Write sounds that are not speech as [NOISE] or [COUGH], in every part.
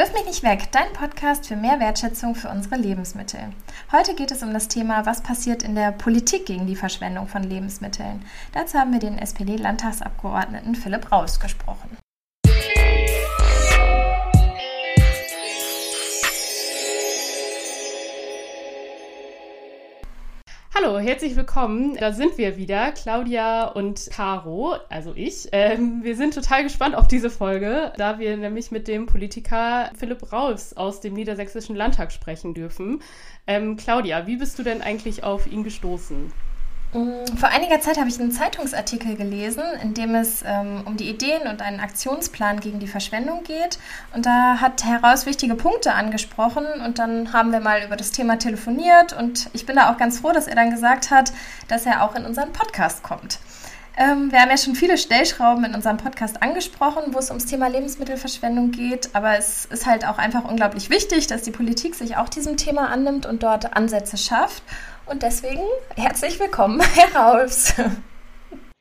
Wirf mich nicht weg, dein Podcast für mehr Wertschätzung für unsere Lebensmittel. Heute geht es um das Thema, was passiert in der Politik gegen die Verschwendung von Lebensmitteln. Dazu haben wir den SPD-Landtagsabgeordneten Philipp Raus gesprochen. Hallo, herzlich willkommen. Da sind wir wieder, Claudia und Caro, also ich. Ähm, wir sind total gespannt auf diese Folge, da wir nämlich mit dem Politiker Philipp Raus aus dem Niedersächsischen Landtag sprechen dürfen. Ähm, Claudia, wie bist du denn eigentlich auf ihn gestoßen? Mm, vor einiger Zeit habe ich einen Zeitungsartikel gelesen, in dem es ähm, um die Ideen und einen Aktionsplan gegen die Verschwendung geht. Und da hat heraus wichtige Punkte angesprochen. Und dann haben wir mal über das Thema telefoniert. Und ich bin da auch ganz froh, dass er dann gesagt hat, dass er auch in unseren Podcast kommt. Ähm, wir haben ja schon viele Stellschrauben in unserem Podcast angesprochen, wo es ums Thema Lebensmittelverschwendung geht. Aber es ist halt auch einfach unglaublich wichtig, dass die Politik sich auch diesem Thema annimmt und dort Ansätze schafft. Und deswegen herzlich willkommen, [LAUGHS] Herr Raufs.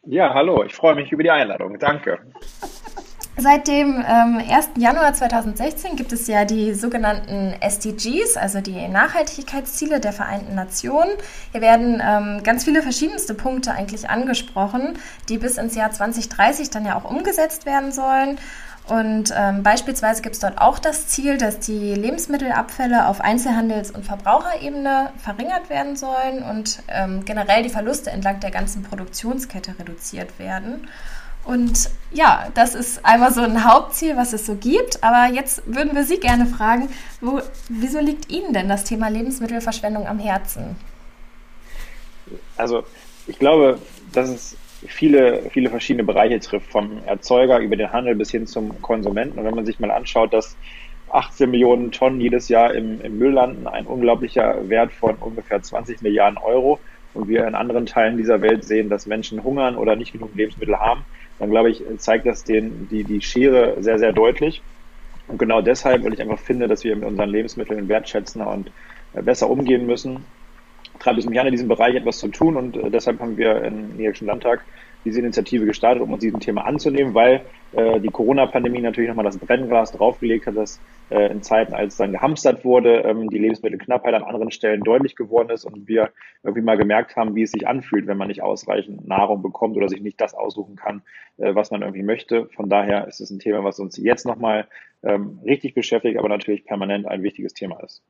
Ja, hallo, ich freue mich über die Einladung. Danke. Seit dem ähm, 1. Januar 2016 gibt es ja die sogenannten SDGs, also die Nachhaltigkeitsziele der Vereinten Nationen. Hier werden ähm, ganz viele verschiedenste Punkte eigentlich angesprochen, die bis ins Jahr 2030 dann ja auch umgesetzt werden sollen. Und ähm, beispielsweise gibt es dort auch das Ziel, dass die Lebensmittelabfälle auf Einzelhandels- und Verbraucherebene verringert werden sollen und ähm, generell die Verluste entlang der ganzen Produktionskette reduziert werden. Und ja, das ist einmal so ein Hauptziel, was es so gibt. Aber jetzt würden wir Sie gerne fragen, wo, wieso liegt Ihnen denn das Thema Lebensmittelverschwendung am Herzen? Also ich glaube, dass es viele, viele verschiedene Bereiche trifft, vom Erzeuger über den Handel bis hin zum Konsumenten. Und wenn man sich mal anschaut, dass 18 Millionen Tonnen jedes Jahr im, im Müll landen, ein unglaublicher Wert von ungefähr 20 Milliarden Euro, und wir in anderen Teilen dieser Welt sehen, dass Menschen hungern oder nicht genug Lebensmittel haben, dann glaube ich, zeigt das den, die, die Schere sehr, sehr deutlich. Und genau deshalb, weil ich einfach finde, dass wir mit unseren Lebensmitteln wertschätzender und besser umgehen müssen, treibt es mich an, in diesem Bereich etwas zu tun und äh, deshalb haben wir im Niederländischen Landtag diese Initiative gestartet, um uns diesem Thema anzunehmen, weil äh, die Corona-Pandemie natürlich nochmal das Brennglas draufgelegt hat, dass äh, in Zeiten, als dann gehamstert wurde, ähm, die Lebensmittelknappheit an anderen Stellen deutlich geworden ist und wir irgendwie mal gemerkt haben, wie es sich anfühlt, wenn man nicht ausreichend Nahrung bekommt oder sich nicht das aussuchen kann, äh, was man irgendwie möchte. Von daher ist es ein Thema, was uns jetzt nochmal ähm, richtig beschäftigt, aber natürlich permanent ein wichtiges Thema ist.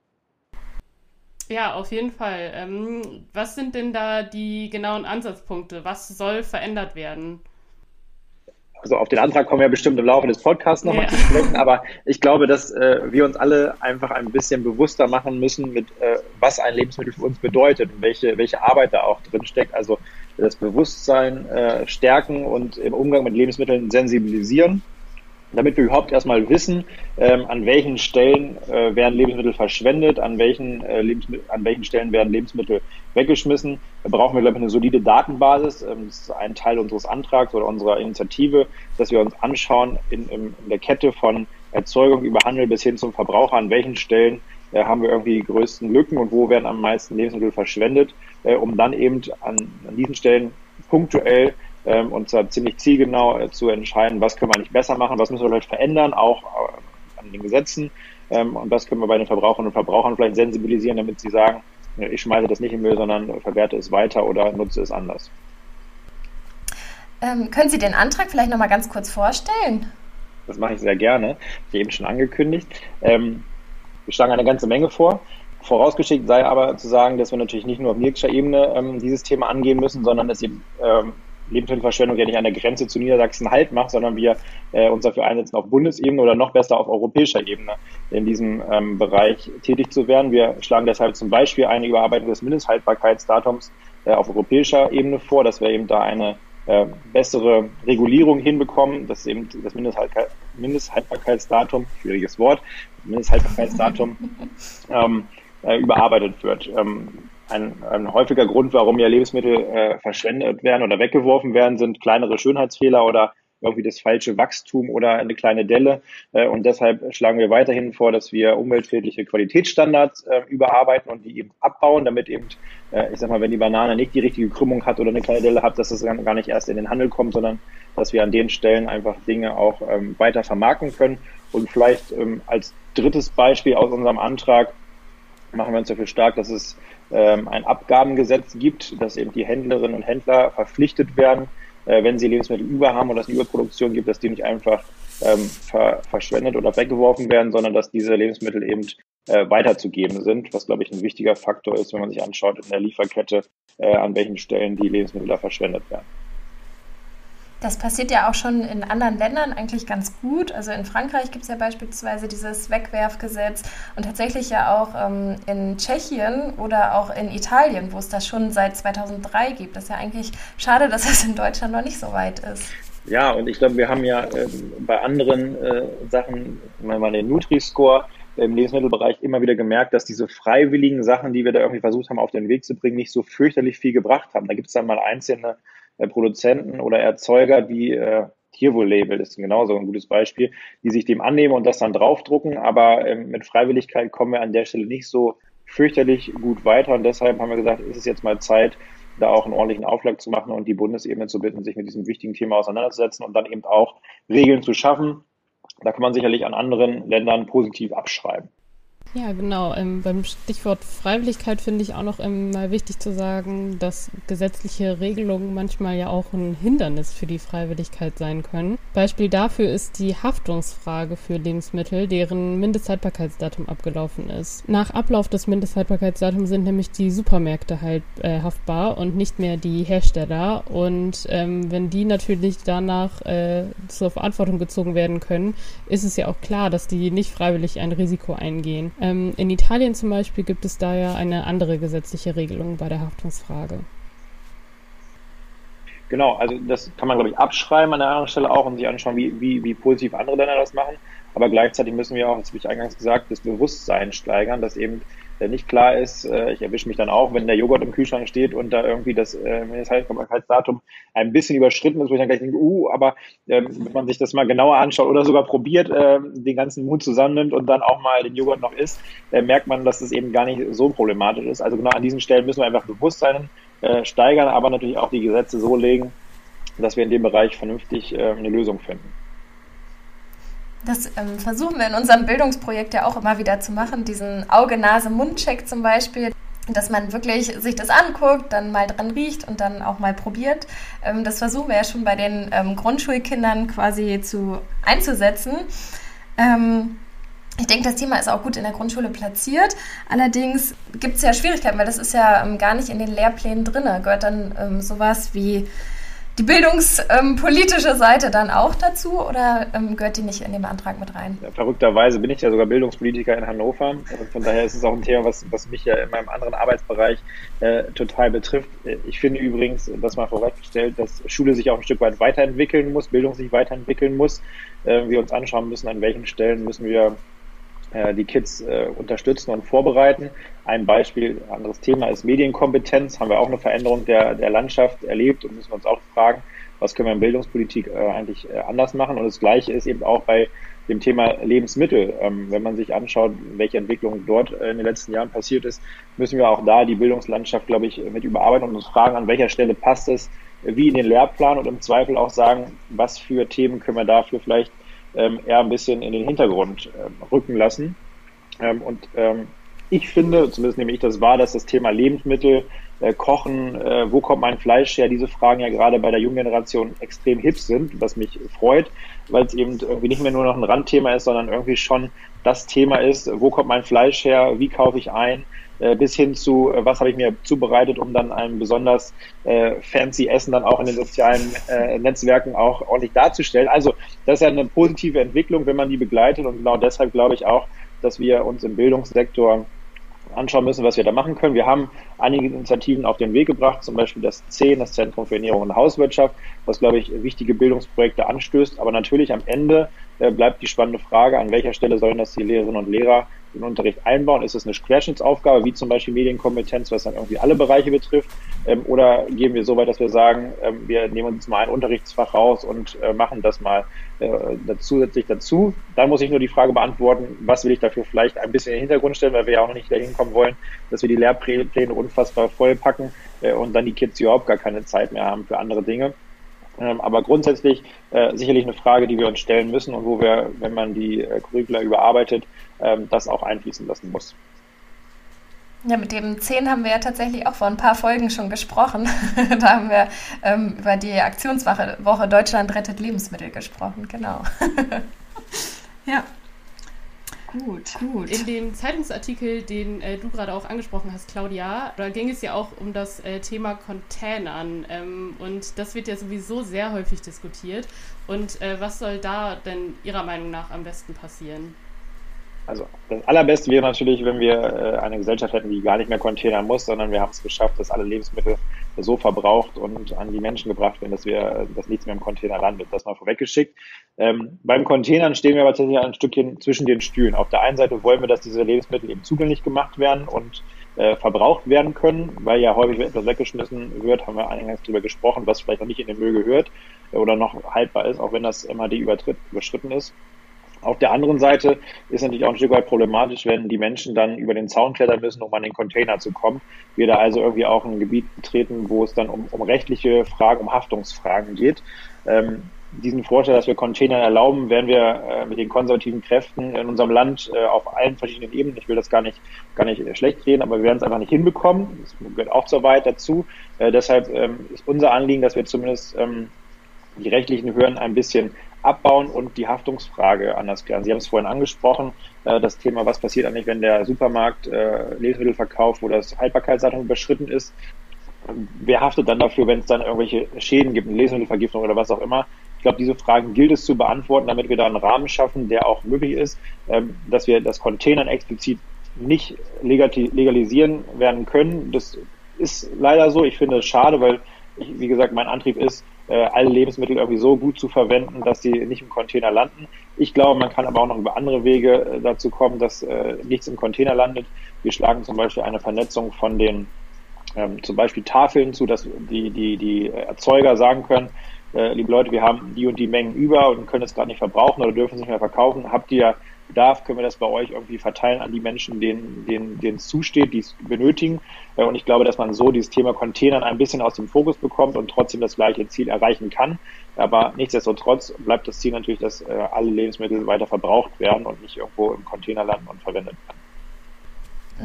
Ja, auf jeden Fall. Ähm, was sind denn da die genauen Ansatzpunkte? Was soll verändert werden? Also auf den Antrag kommen wir bestimmt im Laufe des Podcasts nochmal ja. zu sprechen, aber ich glaube, dass äh, wir uns alle einfach ein bisschen bewusster machen müssen, mit äh, was ein Lebensmittel für uns bedeutet und welche, welche Arbeit da auch drin steckt. Also das Bewusstsein äh, stärken und im Umgang mit Lebensmitteln sensibilisieren damit wir überhaupt erstmal wissen, ähm, an welchen Stellen äh, werden Lebensmittel verschwendet, an welchen, äh, Lebensmittel, an welchen Stellen werden Lebensmittel weggeschmissen. Brauchen wir, glaube ich, eine solide Datenbasis. Ähm, das ist ein Teil unseres Antrags oder unserer Initiative, dass wir uns anschauen in, in, in der Kette von Erzeugung über Handel bis hin zum Verbraucher, an welchen Stellen äh, haben wir irgendwie die größten Lücken und wo werden am meisten Lebensmittel verschwendet, äh, um dann eben an, an diesen Stellen punktuell ähm, und zwar ziemlich zielgenau äh, zu entscheiden, was können wir nicht besser machen, was müssen wir vielleicht verändern, auch äh, an den Gesetzen ähm, und was können wir bei den Verbraucherinnen und Verbrauchern vielleicht sensibilisieren, damit sie sagen, ich schmeiße das nicht in Müll, sondern verwerte es weiter oder nutze es anders. Ähm, können Sie den Antrag vielleicht nochmal ganz kurz vorstellen? Das mache ich sehr gerne, wie eben schon angekündigt. Ähm, wir schlagen eine ganze Menge vor. Vorausgeschickt sei aber zu sagen, dass wir natürlich nicht nur auf niedriger Ebene ähm, dieses Thema angehen müssen, sondern dass ähm, Lebensmittelverschwendung ja nicht an der Grenze zu Niedersachsen Halt macht, sondern wir äh, uns dafür einsetzen, auf Bundesebene oder noch besser auf europäischer Ebene in diesem ähm, Bereich tätig zu werden. Wir schlagen deshalb zum Beispiel eine Überarbeitung des Mindesthaltbarkeitsdatums äh, auf europäischer Ebene vor, dass wir eben da eine äh, bessere Regulierung hinbekommen, dass eben das Mindesthaltbarkeitsdatum, schwieriges Wort, Mindesthaltbarkeitsdatum ähm, äh, überarbeitet wird. Ähm, ein, ein häufiger Grund, warum ja Lebensmittel äh, verschwendet werden oder weggeworfen werden, sind kleinere Schönheitsfehler oder irgendwie das falsche Wachstum oder eine kleine Delle. Äh, und deshalb schlagen wir weiterhin vor, dass wir umweltschädliche Qualitätsstandards äh, überarbeiten und die eben abbauen, damit eben, äh, ich sag mal, wenn die Banane nicht die richtige Krümmung hat oder eine kleine Delle hat, dass das gar nicht erst in den Handel kommt, sondern dass wir an den Stellen einfach Dinge auch ähm, weiter vermarkten können und vielleicht ähm, als drittes Beispiel aus unserem Antrag machen wir uns dafür stark, dass es ähm, ein Abgabengesetz gibt, dass eben die Händlerinnen und Händler verpflichtet werden, äh, wenn sie Lebensmittel über haben oder es eine Überproduktion gibt, dass die nicht einfach ähm, ver verschwendet oder weggeworfen werden, sondern dass diese Lebensmittel eben äh, weiterzugeben sind, was, glaube ich, ein wichtiger Faktor ist, wenn man sich anschaut in der Lieferkette, äh, an welchen Stellen die Lebensmittel da verschwendet werden. Das passiert ja auch schon in anderen Ländern eigentlich ganz gut. Also in Frankreich gibt es ja beispielsweise dieses Wegwerfgesetz und tatsächlich ja auch ähm, in Tschechien oder auch in Italien, wo es das schon seit 2003 gibt. Das ist ja eigentlich schade, dass das in Deutschland noch nicht so weit ist. Ja, und ich glaube, wir haben ja äh, bei anderen äh, Sachen, wenn man den Nutri-Score im Lebensmittelbereich immer wieder gemerkt, dass diese freiwilligen Sachen, die wir da irgendwie versucht haben, auf den Weg zu bringen, nicht so fürchterlich viel gebracht haben. Da gibt es dann mal einzelne Produzenten oder Erzeuger, die äh, Tierwohl-Label ist genauso ein gutes Beispiel, die sich dem annehmen und das dann draufdrucken, aber ähm, mit Freiwilligkeit kommen wir an der Stelle nicht so fürchterlich gut weiter und deshalb haben wir gesagt, ist es jetzt mal Zeit, da auch einen ordentlichen Aufschlag zu machen und die Bundesebene zu bitten, sich mit diesem wichtigen Thema auseinanderzusetzen und dann eben auch Regeln zu schaffen. Da kann man sicherlich an anderen Ländern positiv abschreiben. Ja, genau. Ähm, beim Stichwort Freiwilligkeit finde ich auch noch ähm, mal wichtig zu sagen, dass gesetzliche Regelungen manchmal ja auch ein Hindernis für die Freiwilligkeit sein können. Beispiel dafür ist die Haftungsfrage für Lebensmittel, deren Mindesthaltbarkeitsdatum abgelaufen ist. Nach Ablauf des Mindesthaltbarkeitsdatums sind nämlich die Supermärkte halt äh, haftbar und nicht mehr die Hersteller. Und ähm, wenn die natürlich danach äh, zur Verantwortung gezogen werden können, ist es ja auch klar, dass die nicht freiwillig ein Risiko eingehen. Ähm, in Italien zum Beispiel gibt es da ja eine andere gesetzliche Regelung bei der Haftungsfrage. Genau, also das kann man, glaube ich, abschreiben an der anderen Stelle auch und sich anschauen, wie, wie, wie positiv andere Länder das machen. Aber gleichzeitig müssen wir auch, das habe ich eingangs gesagt, das Bewusstsein steigern, dass eben nicht klar ist, äh, ich erwische mich dann auch, wenn der Joghurt im Kühlschrank steht und da irgendwie das äh, Mindesthaltbarkeitsdatum ein bisschen überschritten ist, wo ich dann gleich denke, uh, aber ähm, wenn man sich das mal genauer anschaut oder sogar probiert, äh, den ganzen Mut zusammennimmt und dann auch mal den Joghurt noch isst, äh, merkt man, dass das eben gar nicht so problematisch ist. Also genau an diesen Stellen müssen wir einfach Bewusstsein äh, steigern, aber natürlich auch die Gesetze so legen, dass wir in dem Bereich vernünftig äh, eine Lösung finden. Das ähm, versuchen wir in unserem Bildungsprojekt ja auch immer wieder zu machen, diesen Auge-Nase-Mund-Check zum Beispiel dass man wirklich sich das anguckt, dann mal dran riecht und dann auch mal probiert. Ähm, das versuchen wir ja schon bei den ähm, Grundschulkindern quasi zu einzusetzen. Ähm, ich denke, das Thema ist auch gut in der Grundschule platziert. Allerdings gibt es ja Schwierigkeiten, weil das ist ja gar nicht in den Lehrplänen drin. Gehört dann sowas wie die bildungspolitische Seite dann auch dazu oder ähm, gehört die nicht in den Antrag mit rein? Ja, verrückterweise bin ich ja sogar Bildungspolitiker in Hannover. Und von daher ist es auch ein Thema, was, was mich ja in meinem anderen Arbeitsbereich äh, total betrifft. Ich finde übrigens, das mal vorweggestellt, dass Schule sich auch ein Stück weit weiterentwickeln muss, Bildung sich weiterentwickeln muss. Äh, wir uns anschauen müssen, an welchen Stellen müssen wir die Kids äh, unterstützen und vorbereiten. Ein Beispiel, anderes Thema ist Medienkompetenz. Haben wir auch eine Veränderung der, der Landschaft erlebt und müssen uns auch fragen, was können wir in Bildungspolitik äh, eigentlich äh, anders machen. Und das Gleiche ist eben auch bei dem Thema Lebensmittel. Ähm, wenn man sich anschaut, welche Entwicklung dort äh, in den letzten Jahren passiert ist, müssen wir auch da die Bildungslandschaft, glaube ich, mit überarbeiten und uns fragen, an welcher Stelle passt es wie in den Lehrplan und im Zweifel auch sagen, was für Themen können wir dafür vielleicht ähm, eher ein bisschen in den Hintergrund ähm, rücken lassen. Ähm, und ähm, ich finde, zumindest nehme ich das wahr, dass das Thema Lebensmittel, äh, Kochen, äh, wo kommt mein Fleisch her, diese Fragen ja gerade bei der jungen Generation extrem hip sind, was mich freut, weil es eben irgendwie nicht mehr nur noch ein Randthema ist, sondern irgendwie schon das Thema ist, wo kommt mein Fleisch her, wie kaufe ich ein, bis hin zu, äh, was habe ich mir zubereitet, um dann ein besonders äh, fancy Essen dann auch in den sozialen äh, Netzwerken auch ordentlich darzustellen. Also das ist ja eine positive Entwicklung, wenn man die begleitet und genau deshalb glaube ich auch, dass wir uns im Bildungssektor anschauen müssen, was wir da machen können. Wir haben einige Initiativen auf den Weg gebracht, zum Beispiel das CEN, das Zentrum für Ernährung und Hauswirtschaft, was, glaube ich, wichtige Bildungsprojekte anstößt. Aber natürlich am Ende äh, bleibt die spannende Frage, an welcher Stelle sollen das die Lehrerinnen und Lehrer den Unterricht einbauen? Ist es eine Querschnittsaufgabe, wie zum Beispiel Medienkompetenz, was dann irgendwie alle Bereiche betrifft? Ähm, oder gehen wir so weit, dass wir sagen, ähm, wir nehmen uns mal ein Unterrichtsfach raus und äh, machen das mal äh, zusätzlich dazu? Dann muss ich nur die Frage beantworten, was will ich dafür vielleicht ein bisschen in den Hintergrund stellen, weil wir ja auch noch nicht dahin kommen wollen, dass wir die Lehrpläne unfassbar vollpacken äh, und dann die Kids überhaupt gar keine Zeit mehr haben für andere Dinge. Ähm, aber grundsätzlich äh, sicherlich eine Frage, die wir uns stellen müssen und wo wir, wenn man die äh, Curricula überarbeitet, ähm, das auch einfließen lassen muss. Ja, mit dem 10 haben wir ja tatsächlich auch vor ein paar Folgen schon gesprochen. [LAUGHS] da haben wir ähm, über die Aktionswoche Woche Deutschland rettet Lebensmittel gesprochen, genau. [LAUGHS] ja. Gut, gut. In dem Zeitungsartikel, den äh, du gerade auch angesprochen hast, Claudia, da ging es ja auch um das äh, Thema Containern. Ähm, und das wird ja sowieso sehr häufig diskutiert. Und äh, was soll da denn Ihrer Meinung nach am besten passieren? Also das Allerbeste wäre natürlich, wenn wir äh, eine Gesellschaft hätten, die gar nicht mehr containern muss, sondern wir haben es geschafft, dass alle Lebensmittel so verbraucht und an die Menschen gebracht werden, dass wir, dass nichts mehr im Container landet. Das mal vorweggeschickt. Ähm, beim Containern stehen wir aber tatsächlich ein Stückchen zwischen den Stühlen. Auf der einen Seite wollen wir, dass diese Lebensmittel eben zugänglich gemacht werden und äh, verbraucht werden können, weil ja häufig etwas weggeschmissen wird, haben wir eingangs darüber gesprochen, was vielleicht noch nicht in den Müll gehört oder noch haltbar ist, auch wenn das MHD überschritten ist. Auf der anderen Seite ist natürlich auch ein Stück weit problematisch, wenn die Menschen dann über den Zaun klettern müssen, um an den Container zu kommen. Wir da also irgendwie auch ein Gebiet betreten, wo es dann um, um rechtliche Fragen, um Haftungsfragen geht. Ähm, diesen Vorteil, dass wir Container erlauben, werden wir äh, mit den konservativen Kräften in unserem Land äh, auf allen verschiedenen Ebenen, ich will das gar nicht, gar nicht schlecht reden, aber wir werden es einfach nicht hinbekommen. Das gehört auch zur Wahrheit dazu. Äh, deshalb ähm, ist unser Anliegen, dass wir zumindest ähm, die rechtlichen Hürden ein bisschen abbauen und die Haftungsfrage anders klären. Sie haben es vorhin angesprochen, äh, das Thema, was passiert eigentlich, wenn der Supermarkt äh, Lebensmittel verkauft, wo das Haltbarkeitsdatum überschritten ist. Wer haftet dann dafür, wenn es dann irgendwelche Schäden gibt, eine Lebensmittelvergiftung oder was auch immer? Ich glaube, diese Fragen gilt es zu beantworten, damit wir da einen Rahmen schaffen, der auch möglich ist, ähm, dass wir das Containern explizit nicht legalisieren werden können. Das ist leider so. Ich finde es schade, weil, ich, wie gesagt, mein Antrieb ist, äh, alle Lebensmittel irgendwie so gut zu verwenden, dass sie nicht im Container landen. Ich glaube, man kann aber auch noch über andere Wege äh, dazu kommen, dass äh, nichts im Container landet. Wir schlagen zum Beispiel eine Vernetzung von den ähm, zum Beispiel Tafeln zu, dass die, die, die Erzeuger sagen können, äh, liebe Leute, wir haben die und die Mengen über und können es gerade nicht verbrauchen oder dürfen es nicht mehr verkaufen. Habt ihr Bedarf, können wir das bei euch irgendwie verteilen an die Menschen, denen, denen, denen es zusteht, die es benötigen. Äh, und ich glaube, dass man so dieses Thema Containern ein bisschen aus dem Fokus bekommt und trotzdem das gleiche Ziel erreichen kann. Aber nichtsdestotrotz bleibt das Ziel natürlich, dass äh, alle Lebensmittel weiter verbraucht werden und nicht irgendwo im Container landen und verwendet werden.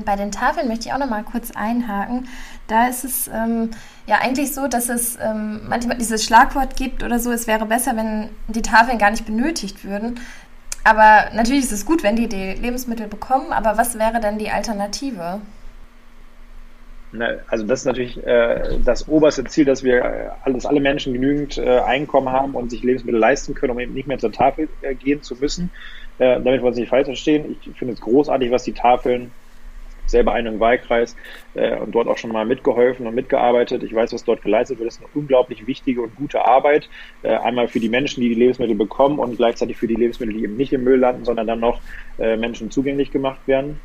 Bei den Tafeln möchte ich auch noch mal kurz einhaken. Da ist es ähm, ja eigentlich so, dass es ähm, manchmal dieses Schlagwort gibt oder so, es wäre besser, wenn die Tafeln gar nicht benötigt würden. Aber natürlich ist es gut, wenn die die Lebensmittel bekommen, aber was wäre denn die Alternative? Also das ist natürlich äh, das oberste Ziel, dass wir äh, dass alle Menschen genügend äh, Einkommen haben und sich Lebensmittel leisten können, um eben nicht mehr zur Tafel äh, gehen zu müssen. Äh, damit wir uns nicht falsch verstehen. Ich finde es großartig, was die Tafeln selber einen Wahlkreis äh, und dort auch schon mal mitgeholfen und mitgearbeitet. Ich weiß, was dort geleistet wird. Das ist eine unglaublich wichtige und gute Arbeit. Äh, einmal für die Menschen, die die Lebensmittel bekommen und gleichzeitig für die Lebensmittel, die eben nicht im Müll landen, sondern dann noch äh, Menschen zugänglich gemacht werden.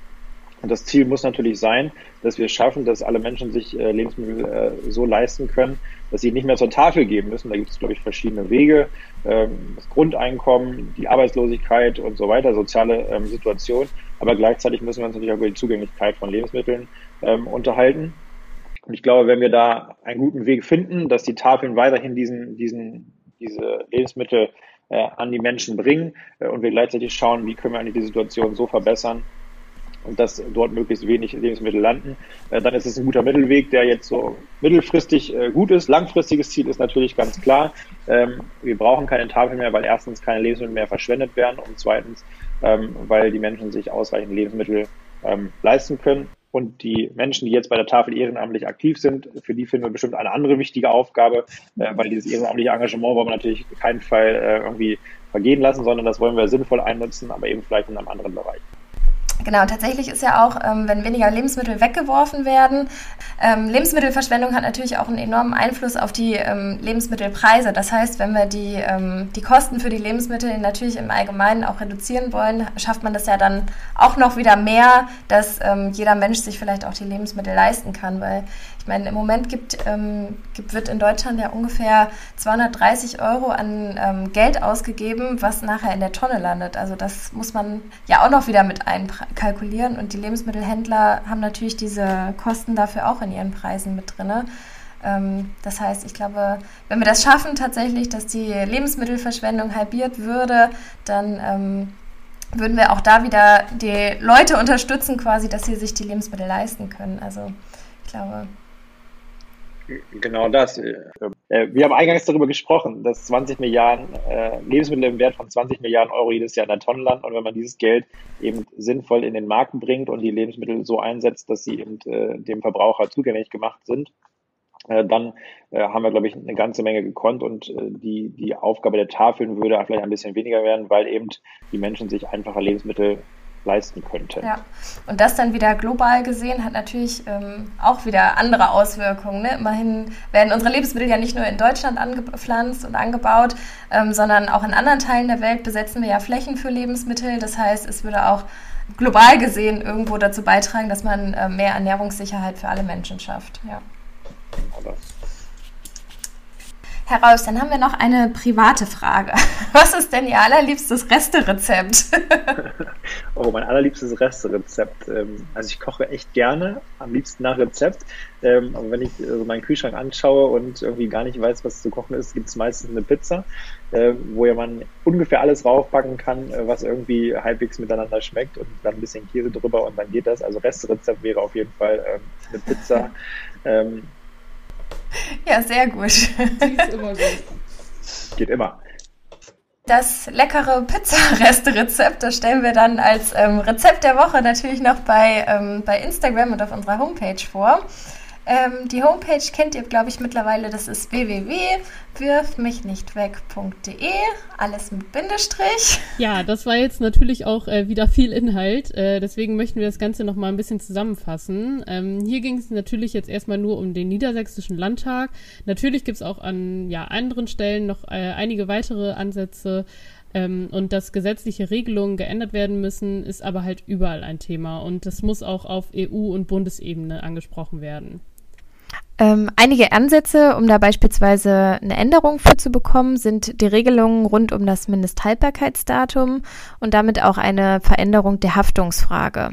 Und das Ziel muss natürlich sein, dass wir schaffen, dass alle Menschen sich äh, Lebensmittel äh, so leisten können, dass sie nicht mehr zur Tafel geben müssen. Da gibt es, glaube ich, verschiedene Wege. Ähm, das Grundeinkommen, die Arbeitslosigkeit und so weiter, soziale ähm, Situation. Aber gleichzeitig müssen wir uns natürlich auch über die Zugänglichkeit von Lebensmitteln ähm, unterhalten. Und ich glaube, wenn wir da einen guten Weg finden, dass die Tafeln weiterhin diesen, diesen, diese Lebensmittel äh, an die Menschen bringen äh, und wir gleichzeitig schauen, wie können wir eigentlich die Situation so verbessern, und dass dort möglichst wenig Lebensmittel landen, äh, dann ist es ein guter Mittelweg, der jetzt so mittelfristig äh, gut ist. Langfristiges Ziel ist natürlich ganz klar, ähm, wir brauchen keine Tafel mehr, weil erstens keine Lebensmittel mehr verschwendet werden und zweitens ähm, weil die Menschen sich ausreichend Lebensmittel ähm, leisten können. Und die Menschen, die jetzt bei der Tafel ehrenamtlich aktiv sind, für die finden wir bestimmt eine andere wichtige Aufgabe, äh, weil dieses ehrenamtliche Engagement wollen wir natürlich keinen Fall äh, irgendwie vergehen lassen, sondern das wollen wir sinnvoll einnutzen, aber eben vielleicht in einem anderen Bereich. Genau, tatsächlich ist ja auch, ähm, wenn weniger Lebensmittel weggeworfen werden, ähm, Lebensmittelverschwendung hat natürlich auch einen enormen Einfluss auf die ähm, Lebensmittelpreise. Das heißt, wenn wir die, ähm, die Kosten für die Lebensmittel natürlich im Allgemeinen auch reduzieren wollen, schafft man das ja dann auch noch wieder mehr, dass ähm, jeder Mensch sich vielleicht auch die Lebensmittel leisten kann, weil meine, im Moment gibt, ähm, gibt, wird in Deutschland ja ungefähr 230 Euro an ähm, Geld ausgegeben, was nachher in der Tonne landet. Also das muss man ja auch noch wieder mit einkalkulieren. Und die Lebensmittelhändler haben natürlich diese Kosten dafür auch in ihren Preisen mit drin. Ähm, das heißt, ich glaube, wenn wir das schaffen tatsächlich, dass die Lebensmittelverschwendung halbiert würde, dann ähm, würden wir auch da wieder die Leute unterstützen, quasi, dass sie sich die Lebensmittel leisten können. Also ich glaube. Genau das. Äh, wir haben eingangs darüber gesprochen, dass 20 Milliarden äh, Lebensmittel im Wert von 20 Milliarden Euro jedes Jahr in der Tonne landen. Und wenn man dieses Geld eben sinnvoll in den Markt bringt und die Lebensmittel so einsetzt, dass sie eben äh, dem Verbraucher zugänglich gemacht sind, äh, dann äh, haben wir, glaube ich, eine ganze Menge gekonnt und äh, die, die Aufgabe der Tafeln würde vielleicht ein bisschen weniger werden, weil eben die Menschen sich einfacher Lebensmittel leisten könnten. Ja, und das dann wieder global gesehen hat natürlich ähm, auch wieder andere Auswirkungen. Ne? Immerhin werden unsere Lebensmittel ja nicht nur in Deutschland angepflanzt und angebaut, ähm, sondern auch in anderen Teilen der Welt besetzen wir ja Flächen für Lebensmittel. Das heißt, es würde auch global gesehen irgendwo dazu beitragen, dass man äh, mehr Ernährungssicherheit für alle Menschen schafft. Ja. Aber Herr Raus, dann haben wir noch eine private Frage. [LAUGHS] Was ist denn Ihr allerliebstes Resterezept? [LAUGHS] oh, mein allerliebstes Resterezept. Ähm, also ich koche echt gerne, am liebsten nach Rezept. Ähm, aber wenn ich meinen Kühlschrank anschaue und irgendwie gar nicht weiß, was zu kochen ist, gibt es meistens eine Pizza, ähm, wo ja man ungefähr alles raufpacken kann, äh, was irgendwie halbwegs miteinander schmeckt und dann ein bisschen Käse drüber und dann geht das. Also Resterezept wäre auf jeden Fall eine Pizza. [LAUGHS] Ja, sehr gut. Die ist immer gut. Geht immer. Das leckere Pizzareste-Rezept, das stellen wir dann als ähm, Rezept der Woche natürlich noch bei, ähm, bei Instagram und auf unserer Homepage vor. Ähm, die Homepage kennt ihr, glaube ich, mittlerweile. Das ist www.wirfmichnichtweg.de. Alles mit Bindestrich. Ja, das war jetzt natürlich auch äh, wieder viel Inhalt. Äh, deswegen möchten wir das Ganze noch mal ein bisschen zusammenfassen. Ähm, hier ging es natürlich jetzt erstmal nur um den Niedersächsischen Landtag. Natürlich gibt es auch an ja, anderen Stellen noch äh, einige weitere Ansätze. Ähm, und dass gesetzliche Regelungen geändert werden müssen, ist aber halt überall ein Thema. Und das muss auch auf EU- und Bundesebene angesprochen werden. Ähm, einige Ansätze, um da beispielsweise eine Änderung für zu bekommen, sind die Regelungen rund um das Mindesthaltbarkeitsdatum und damit auch eine Veränderung der Haftungsfrage.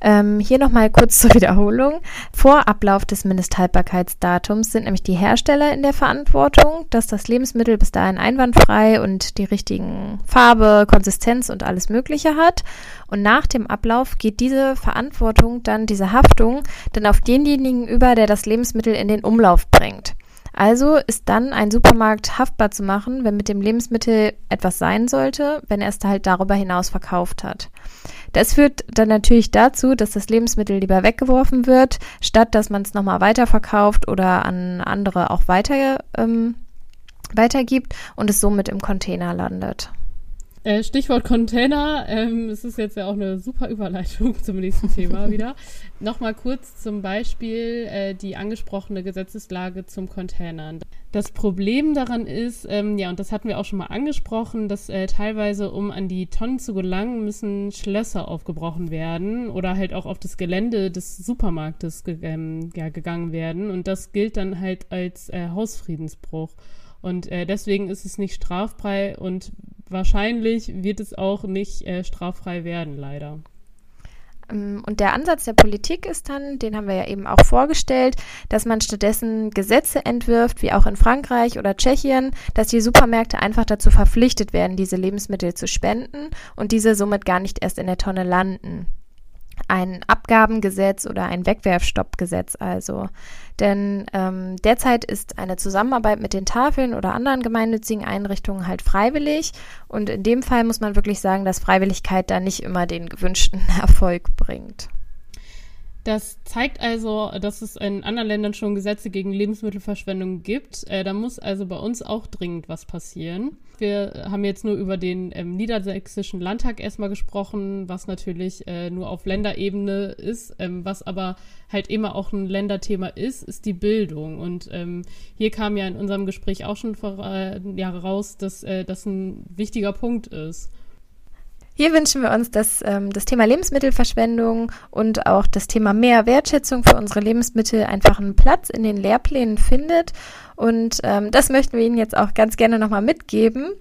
Ähm, hier nochmal kurz [LAUGHS] zur Wiederholung. Vor Ablauf des Mindesthaltbarkeitsdatums sind nämlich die Hersteller in der Verantwortung, dass das Lebensmittel bis dahin einwandfrei und die richtigen Farbe, Konsistenz und alles Mögliche hat. Und nach dem Ablauf geht diese Verantwortung dann, diese Haftung, dann auf denjenigen über, der das Lebensmittel in den Umlauf bringt. Also ist dann ein Supermarkt haftbar zu machen, wenn mit dem Lebensmittel etwas sein sollte, wenn er es halt darüber hinaus verkauft hat. Das führt dann natürlich dazu, dass das Lebensmittel lieber weggeworfen wird, statt dass man es nochmal weiterverkauft oder an andere auch weiter, ähm, weitergibt und es somit im Container landet. Äh, Stichwort Container. Ähm, es ist jetzt ja auch eine super Überleitung [LAUGHS] zum nächsten Thema [LAUGHS] wieder. Nochmal kurz zum Beispiel äh, die angesprochene Gesetzeslage zum Containern. Das Problem daran ist, ähm, ja, und das hatten wir auch schon mal angesprochen, dass äh, teilweise, um an die Tonnen zu gelangen, müssen Schlösser aufgebrochen werden oder halt auch auf das Gelände des Supermarktes ge ähm, ja, gegangen werden. Und das gilt dann halt als äh, Hausfriedensbruch. Und äh, deswegen ist es nicht straffrei und wahrscheinlich wird es auch nicht äh, straffrei werden, leider. Ähm, und der Ansatz der Politik ist dann, den haben wir ja eben auch vorgestellt, dass man stattdessen Gesetze entwirft, wie auch in Frankreich oder Tschechien, dass die Supermärkte einfach dazu verpflichtet werden, diese Lebensmittel zu spenden und diese somit gar nicht erst in der Tonne landen ein Abgabengesetz oder ein Wegwerfstoppgesetz also. Denn ähm, derzeit ist eine Zusammenarbeit mit den Tafeln oder anderen gemeinnützigen Einrichtungen halt freiwillig. Und in dem Fall muss man wirklich sagen, dass Freiwilligkeit da nicht immer den gewünschten [LAUGHS] Erfolg bringt. Das zeigt also, dass es in anderen Ländern schon Gesetze gegen Lebensmittelverschwendung gibt. Äh, da muss also bei uns auch dringend was passieren. Wir haben jetzt nur über den ähm, niedersächsischen Landtag erstmal gesprochen, was natürlich äh, nur auf Länderebene ist, ähm, was aber halt immer auch ein Länderthema ist, ist die Bildung. Und ähm, hier kam ja in unserem Gespräch auch schon vor, äh, ja, raus, dass äh, das ein wichtiger Punkt ist. Hier wünschen wir uns, dass ähm, das Thema Lebensmittelverschwendung und auch das Thema mehr Wertschätzung für unsere Lebensmittel einfach einen Platz in den Lehrplänen findet. Und ähm, das möchten wir Ihnen jetzt auch ganz gerne nochmal mitgeben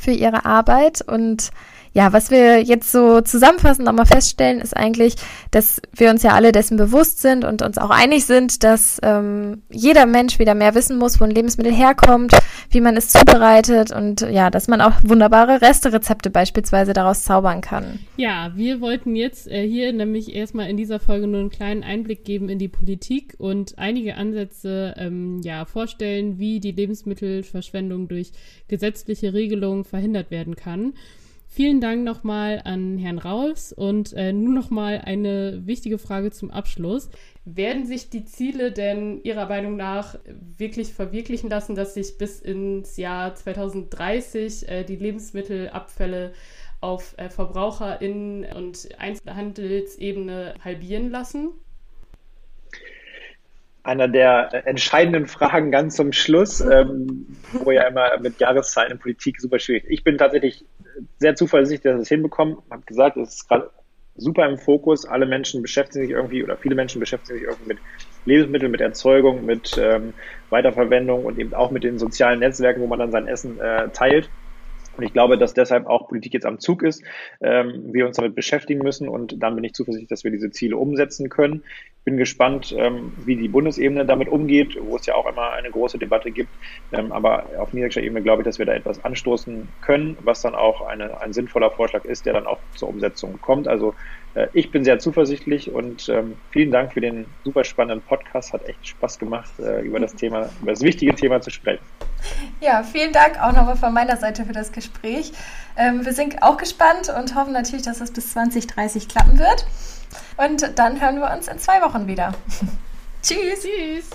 für Ihre Arbeit. Und ja, was wir jetzt so zusammenfassend nochmal feststellen, ist eigentlich, dass wir uns ja alle dessen bewusst sind und uns auch einig sind, dass ähm, jeder Mensch wieder mehr wissen muss, wo ein Lebensmittel herkommt, wie man es zubereitet und ja, dass man auch wunderbare Resterezepte beispielsweise daraus zaubern kann. Ja, wir wollten jetzt äh, hier nämlich erstmal in dieser Folge nur einen kleinen Einblick geben in die Politik und einige Ansätze ähm, ja, vorstellen, wie die Lebensmittelverschwendung durch gesetzliche Regelungen verhindert werden kann. Vielen Dank nochmal an Herrn Raus und äh, nun nochmal eine wichtige Frage zum Abschluss. Werden sich die Ziele denn Ihrer Meinung nach wirklich verwirklichen lassen, dass sich bis ins Jahr 2030 äh, die Lebensmittelabfälle auf äh, VerbraucherInnen und Einzelhandelsebene halbieren lassen? Einer der entscheidenden Fragen ganz zum Schluss, ähm, wo ja immer mit Jahreszahlen in Politik super schwierig. Ich bin tatsächlich sehr zuversichtlich, dass wir es hinbekommen. Ich habe gesagt, es ist gerade super im Fokus. Alle Menschen beschäftigen sich irgendwie oder viele Menschen beschäftigen sich irgendwie mit Lebensmitteln, mit Erzeugung, mit ähm, Weiterverwendung und eben auch mit den sozialen Netzwerken, wo man dann sein Essen äh, teilt. Und ich glaube, dass deshalb auch Politik jetzt am Zug ist, ähm, wir uns damit beschäftigen müssen und dann bin ich zuversichtlich, dass wir diese Ziele umsetzen können. Bin gespannt, ähm, wie die Bundesebene damit umgeht, wo es ja auch immer eine große Debatte gibt. Ähm, aber auf niedriger Ebene glaube ich, dass wir da etwas anstoßen können, was dann auch eine, ein sinnvoller Vorschlag ist, der dann auch zur Umsetzung kommt. Also äh, ich bin sehr zuversichtlich und ähm, vielen Dank für den super spannenden Podcast. Hat echt Spaß gemacht, äh, über das Thema, über das wichtige Thema zu sprechen. Ja, vielen Dank auch nochmal von meiner Seite für das Gespräch. Wir sind auch gespannt und hoffen natürlich, dass es bis 2030 klappen wird. Und dann hören wir uns in zwei Wochen wieder. [LAUGHS] Tschüss. Tschüss.